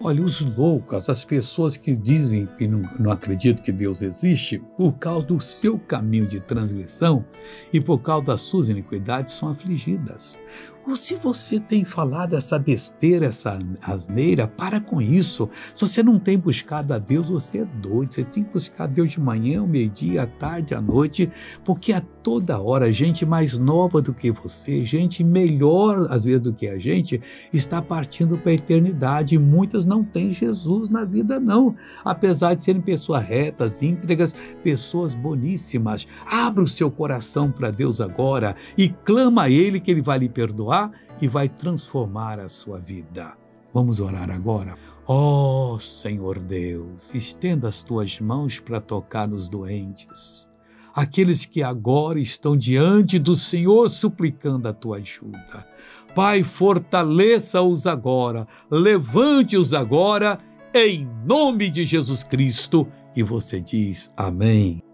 Olha, os loucos, as pessoas que dizem que não, não acreditam que Deus existe, por causa do seu caminho de transgressão e por causa das suas iniquidades, são afligidas. Ou se você tem falado essa besteira, essa asneira, para com isso. Se você não tem buscado a Deus, você é doido. Você tem que buscar a Deus de manhã, ao meio-dia, à tarde, à noite, porque a toda hora, gente mais nova do que você, gente melhor às vezes do que a gente, está partindo para a eternidade. Muitas não têm Jesus na vida, não. Apesar de serem pessoas retas, íntegras, pessoas boníssimas. Abra o seu coração para Deus agora e clama a Ele que Ele vai lhe perdoar e vai transformar a sua vida. Vamos orar agora? Ó oh, Senhor Deus, estenda as tuas mãos para tocar nos doentes, aqueles que agora estão diante do Senhor suplicando a tua ajuda. Pai, fortaleça-os agora, levante-os agora, em nome de Jesus Cristo. E você diz amém.